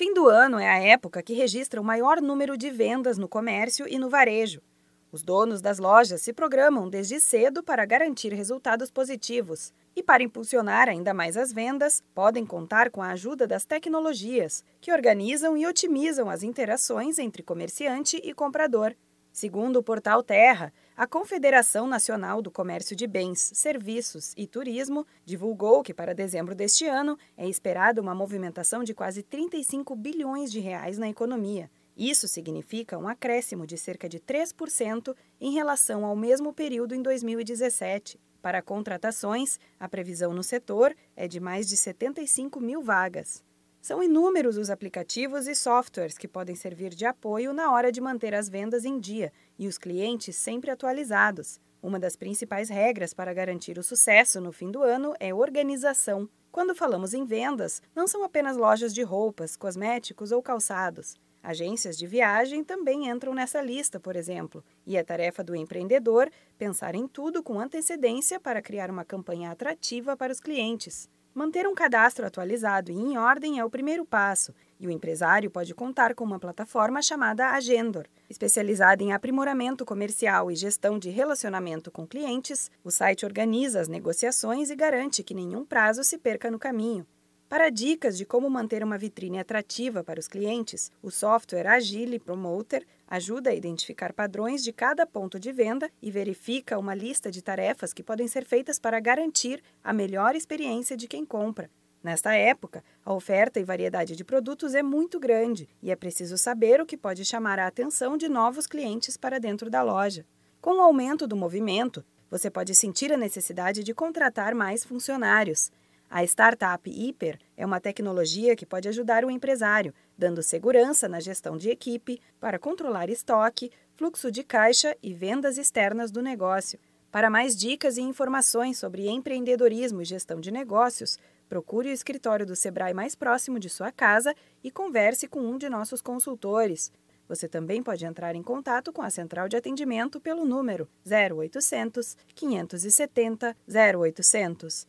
Fim do ano é a época que registra o maior número de vendas no comércio e no varejo. Os donos das lojas se programam desde cedo para garantir resultados positivos. E para impulsionar ainda mais as vendas, podem contar com a ajuda das tecnologias, que organizam e otimizam as interações entre comerciante e comprador. Segundo o portal Terra, a Confederação Nacional do Comércio de Bens, Serviços e Turismo divulgou que para dezembro deste ano é esperada uma movimentação de quase 35 bilhões de reais na economia. Isso significa um acréscimo de cerca de 3% em relação ao mesmo período em 2017. Para contratações, a previsão no setor é de mais de 75 mil vagas. São inúmeros os aplicativos e softwares que podem servir de apoio na hora de manter as vendas em dia e os clientes sempre atualizados. Uma das principais regras para garantir o sucesso no fim do ano é organização. Quando falamos em vendas, não são apenas lojas de roupas, cosméticos ou calçados. Agências de viagem também entram nessa lista, por exemplo, e é tarefa do empreendedor pensar em tudo com antecedência para criar uma campanha atrativa para os clientes. Manter um cadastro atualizado e em ordem é o primeiro passo, e o empresário pode contar com uma plataforma chamada Agendor. Especializada em aprimoramento comercial e gestão de relacionamento com clientes, o site organiza as negociações e garante que nenhum prazo se perca no caminho. Para dicas de como manter uma vitrine atrativa para os clientes, o software Agile Promoter ajuda a identificar padrões de cada ponto de venda e verifica uma lista de tarefas que podem ser feitas para garantir a melhor experiência de quem compra. Nesta época, a oferta e variedade de produtos é muito grande e é preciso saber o que pode chamar a atenção de novos clientes para dentro da loja. Com o aumento do movimento, você pode sentir a necessidade de contratar mais funcionários. A startup Hiper é uma tecnologia que pode ajudar o empresário, dando segurança na gestão de equipe para controlar estoque, fluxo de caixa e vendas externas do negócio. Para mais dicas e informações sobre empreendedorismo e gestão de negócios, procure o escritório do Sebrae mais próximo de sua casa e converse com um de nossos consultores. Você também pode entrar em contato com a central de atendimento pelo número 0800 570 0800.